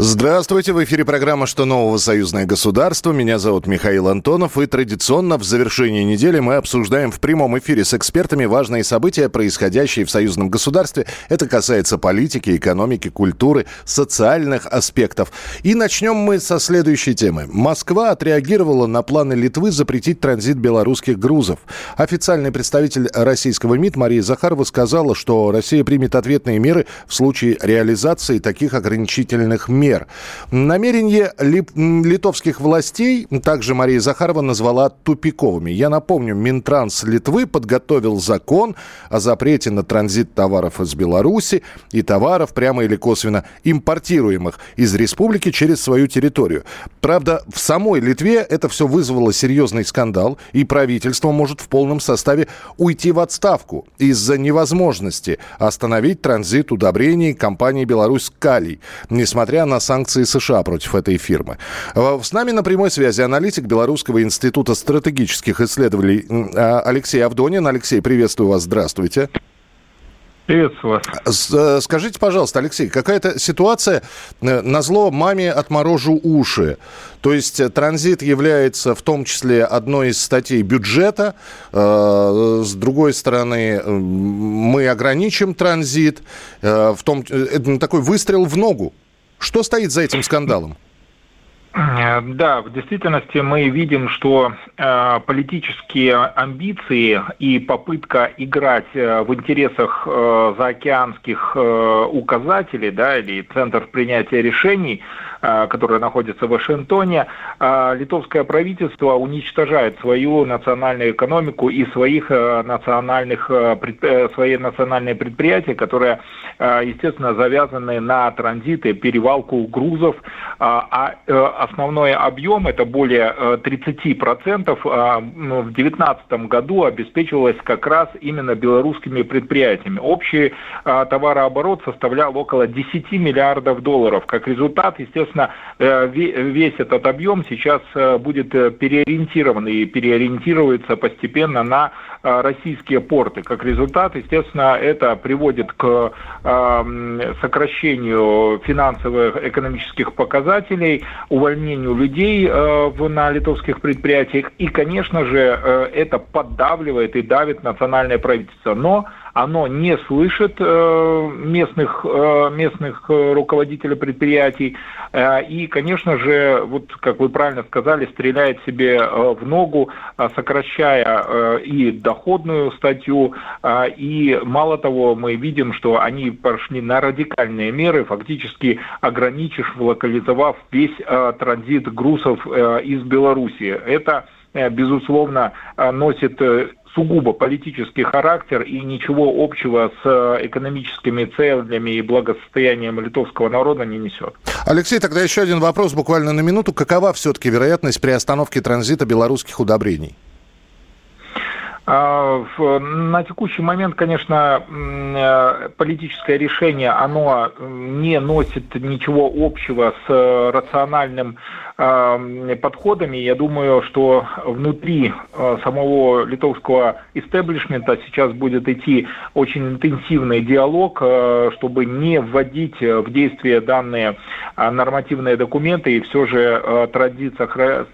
Здравствуйте, в эфире программа «Что нового? Союзное государство». Меня зовут Михаил Антонов, и традиционно в завершении недели мы обсуждаем в прямом эфире с экспертами важные события, происходящие в союзном государстве. Это касается политики, экономики, культуры, социальных аспектов. И начнем мы со следующей темы. Москва отреагировала на планы Литвы запретить транзит белорусских грузов. Официальный представитель российского МИД Мария Захарова сказала, что Россия примет ответные меры в случае реализации таких ограничительных мер мер. Намерение литовских властей также Мария Захарова назвала тупиковыми. Я напомню, Минтранс Литвы подготовил закон о запрете на транзит товаров из Беларуси и товаров, прямо или косвенно импортируемых из республики через свою территорию. Правда, в самой Литве это все вызвало серьезный скандал, и правительство может в полном составе уйти в отставку из-за невозможности остановить транзит удобрений компании «Беларусь Калий», несмотря на санкции США против этой фирмы. Э, с нами на прямой связи аналитик Белорусского института стратегических исследований э, Алексей Авдонин. Алексей, приветствую вас, здравствуйте. Приветствую вас. Э, скажите, пожалуйста, Алексей, какая-то ситуация на зло маме отморожу уши. То есть транзит является в том числе одной из статей бюджета. С другой стороны, мы ограничим транзит. В том, это такой выстрел в ногу. Что стоит за этим скандалом? Э, да, в действительности мы видим, что э, политические амбиции и попытка играть э, в интересах заокеанских указателей, да, или центров принятия решений, э, которые находятся в Вашингтоне, э, литовское правительство уничтожает свою национальную экономику и своих э, национальных свои национальные предприятия, которые, естественно, завязаны на транзиты, перевалку грузов, а основной объем, это более 30%, э, а, ну, в 2019 году обеспечивалось как раз именно белорусскими предприятиями. Общий товарооборот составлял около 10 миллиардов долларов. Как результат, естественно, э, весь этот объем сейчас будет переориентирован и переориентируется постепенно на российские порты. Как результат, естественно, это приводит к сокращению финансовых экономических показателей, увольнению людей э, на литовских предприятиях. И, конечно же, э, это поддавливает и давит национальное правительство. Но оно не слышит э, местных, э, местных э, руководителей предприятий и, конечно же, вот как вы правильно сказали, стреляет себе в ногу, сокращая и доходную статью, и мало того, мы видим, что они пошли на радикальные меры, фактически ограничив, локализовав весь транзит грузов из Беларуси. Это безусловно, э, носит сугубо политический характер и ничего общего с э, экономическими целями и благосостоянием литовского народа не несет. Алексей, тогда еще один вопрос буквально на минуту. Какова все-таки вероятность при остановке транзита белорусских удобрений? А, на текущий момент, конечно, э, политическое решение, оно не носит ничего общего с рациональным подходами. Я думаю, что внутри э, самого литовского истеблишмента сейчас будет идти очень интенсивный диалог, э, чтобы не вводить в действие данные нормативные документы, и все же транзит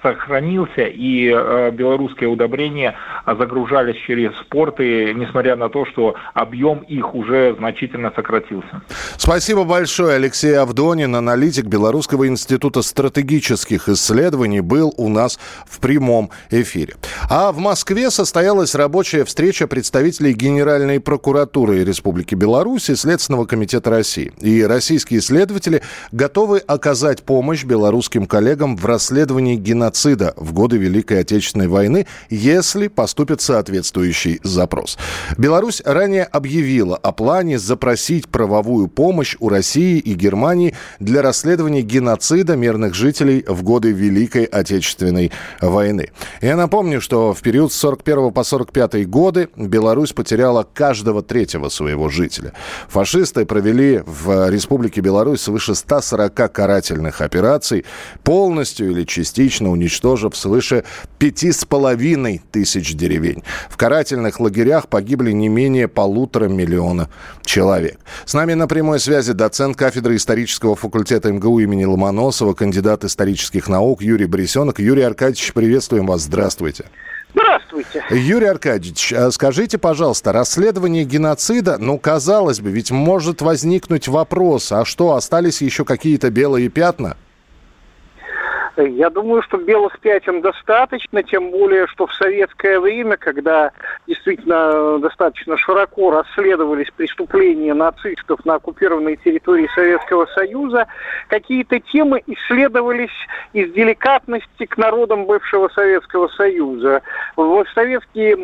сохранился, и белорусские удобрения загружали продвигались через спорты, несмотря на то, что объем их уже значительно сократился. Спасибо большое. Алексей Авдонин, аналитик Белорусского института стратегических исследований, был у нас в прямом эфире. А в Москве состоялась рабочая встреча представителей Генеральной прокуратуры Республики Беларусь и Следственного комитета России. И российские следователи готовы оказать помощь белорусским коллегам в расследовании геноцида в годы Великой Отечественной войны, если поступят соответственно соответствующий запрос. Беларусь ранее объявила о плане запросить правовую помощь у России и Германии для расследования геноцида мирных жителей в годы Великой Отечественной войны. Я напомню, что в период с 41 по 45 годы Беларусь потеряла каждого третьего своего жителя. Фашисты провели в Республике Беларусь свыше 140 карательных операций, полностью или частично уничтожив свыше 5,5 тысяч деревень. В карательных лагерях погибли не менее полутора миллиона человек. С нами на прямой связи доцент кафедры исторического факультета МГУ имени Ломоносова, кандидат исторических наук Юрий Борисенок. Юрий Аркадьевич, приветствуем вас. Здравствуйте. Здравствуйте. Юрий Аркадьевич, а скажите, пожалуйста, расследование геноцида, ну, казалось бы, ведь может возникнуть вопрос, а что, остались еще какие-то белые пятна? Я думаю, что белых пятен достаточно, тем более, что в советское время, когда действительно достаточно широко расследовались преступления нацистов на оккупированной территории Советского Союза, какие-то темы исследовались из деликатности к народам бывшего Советского Союза. В советские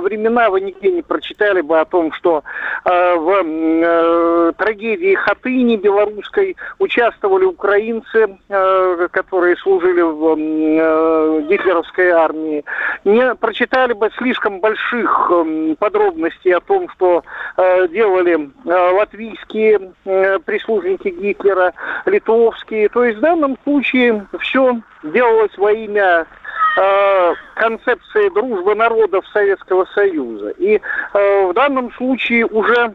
времена вы нигде не прочитали бы о том, что э, в э, трагедии Хатыни белорусской участвовали украинцы, э, которые служили служили в э, гитлеровской армии, не прочитали бы слишком больших э, подробностей о том, что э, делали э, латвийские э, прислужники Гитлера, литовские. То есть в данном случае все делалось во имя э, концепции дружбы народов Советского Союза. И э, в данном случае уже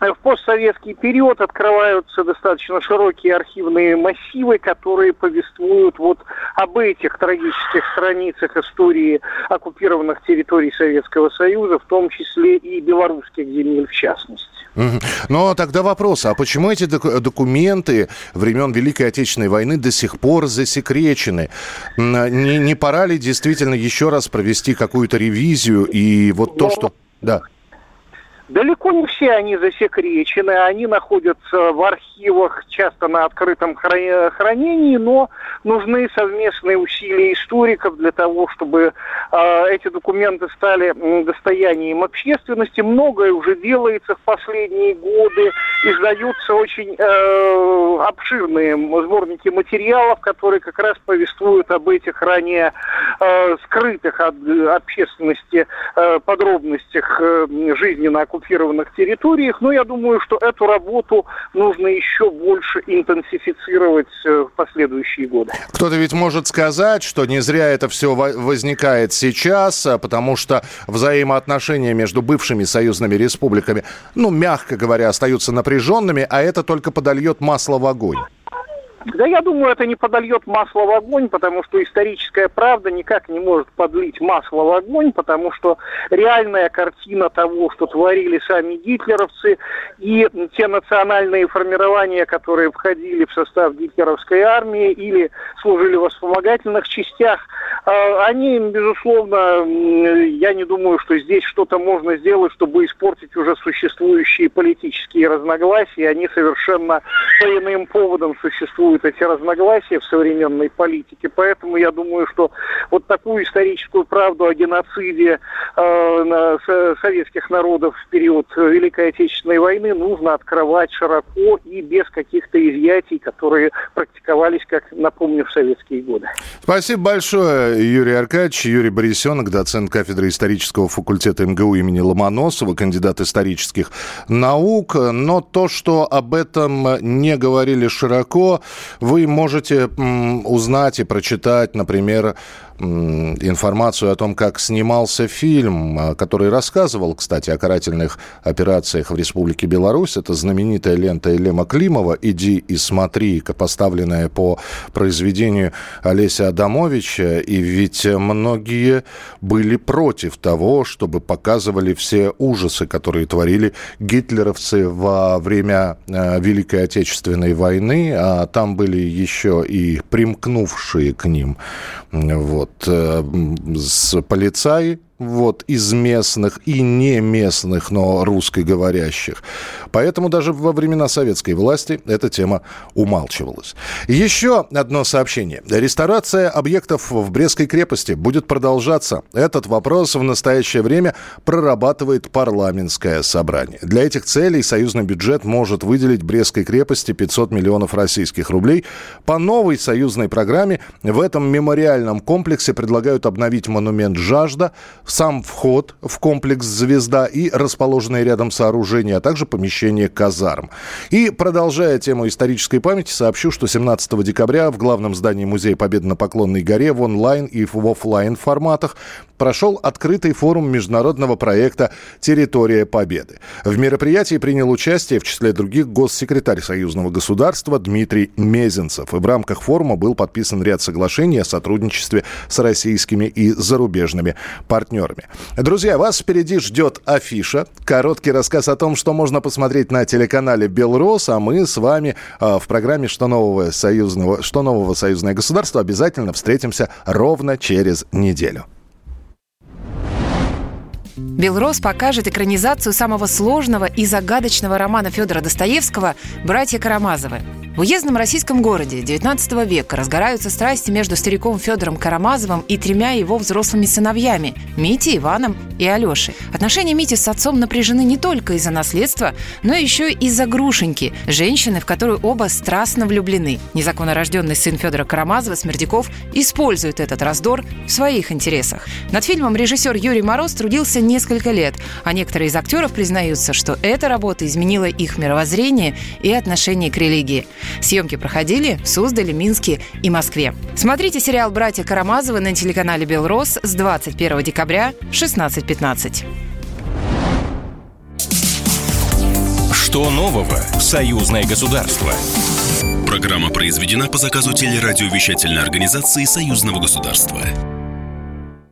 в постсоветский период открываются достаточно широкие архивные массивы, которые повествуют вот об этих трагических страницах истории оккупированных территорий Советского Союза, в том числе и белорусских земель в частности. Но тогда вопрос, а почему эти документы времен Великой Отечественной войны до сих пор засекречены? Не, не пора ли действительно еще раз провести какую-то ревизию и вот то, Но... что... Да. Далеко не все они засекречены, они находятся в архивах, часто на открытом хранении, но нужны совместные усилия историков для того, чтобы э, эти документы стали достоянием общественности. Многое уже делается в последние годы, издаются очень э, обширные сборники материалов, которые как раз повествуют об этих ранее э, скрытых от общественности э, подробностях э, жизни на оккупированных территориях, но я думаю, что эту работу нужно еще больше интенсифицировать э, в последующие годы. Кто-то ведь может сказать, что не зря это все возникает сейчас, а потому что взаимоотношения между бывшими союзными республиками, ну, мягко говоря, остаются напряженными, а это только подольет масло в огонь. Да я думаю, это не подольет масло в огонь, потому что историческая правда никак не может подлить масло в огонь, потому что реальная картина того, что творили сами гитлеровцы и те национальные формирования, которые входили в состав гитлеровской армии или служили в вспомогательных частях, они, безусловно, я не думаю, что здесь что-то можно сделать, чтобы испортить уже существующие политические разногласия. Они совершенно по иным поводам существуют существуют эти разногласия в современной политике. Поэтому я думаю, что вот такую историческую правду о геноциде э, советских народов в период Великой Отечественной войны нужно открывать широко и без каких-то изъятий, которые практиковались, как напомню, в советские годы. Спасибо большое, Юрий Аркадьевич. Юрий Борисенок, доцент кафедры исторического факультета МГУ имени Ломоносова, кандидат исторических наук. Но то, что об этом не говорили широко, вы можете узнать и прочитать, например, информацию о том, как снимался фильм, а, который рассказывал, кстати, о карательных операциях в Республике Беларусь. Это знаменитая лента Елема Климова «Иди и смотри», поставленная по произведению Олеся Адамовича. И ведь многие были против того, чтобы показывали все ужасы, которые творили гитлеровцы во время а, Великой Отечественной войны. А там были еще и примкнувшие к ним вот, вот, э, с полицаи, вот, из местных и не местных, но русскоговорящих. Поэтому даже во времена советской власти эта тема умалчивалась. Еще одно сообщение. Реставрация объектов в Брестской крепости будет продолжаться. Этот вопрос в настоящее время прорабатывает парламентское собрание. Для этих целей союзный бюджет может выделить Брестской крепости 500 миллионов российских рублей. По новой союзной программе в этом мемориальном комплексе предлагают обновить монумент «Жажда», сам вход в комплекс «Звезда» и расположенные рядом сооружения, а также помещение казарм. И, продолжая тему исторической памяти, сообщу, что 17 декабря в главном здании Музея Победы на Поклонной горе в онлайн и в офлайн форматах прошел открытый форум международного проекта «Территория Победы». В мероприятии принял участие, в числе других, госсекретарь союзного государства Дмитрий Мезенцев. И в рамках форума был подписан ряд соглашений о сотрудничестве с российскими и зарубежными партнерами. Друзья, вас впереди ждет афиша. Короткий рассказ о том, что можно посмотреть на телеканале «Белрос», а мы с вами э, в программе «Что нового союзного, что нового союзное государство» обязательно встретимся ровно через неделю. Белрос покажет экранизацию самого сложного и загадочного романа Федора Достоевского «Братья Карамазовы». В уездном российском городе XIX века разгораются страсти между стариком Федором Карамазовым и тремя его взрослыми сыновьями – Митей, Иваном и Алешей. Отношения Мити с отцом напряжены не только из-за наследства, но еще и из-за Грушеньки, женщины, в которую оба страстно влюблены. Незаконно рожденный сын Федора Карамазова, Смердяков, использует этот раздор в своих интересах. Над фильмом режиссер Юрий Мороз трудился несколько лет, а некоторые из актеров признаются, что эта работа изменила их мировоззрение и отношение к религии. Съемки проходили в Суздале, Минске и Москве. Смотрите сериал «Братья Карамазовы» на телеканале «Белрос» с 21 декабря в 16.15. Что нового в союзное государство? Программа произведена по заказу телерадиовещательной организации Союзного государства.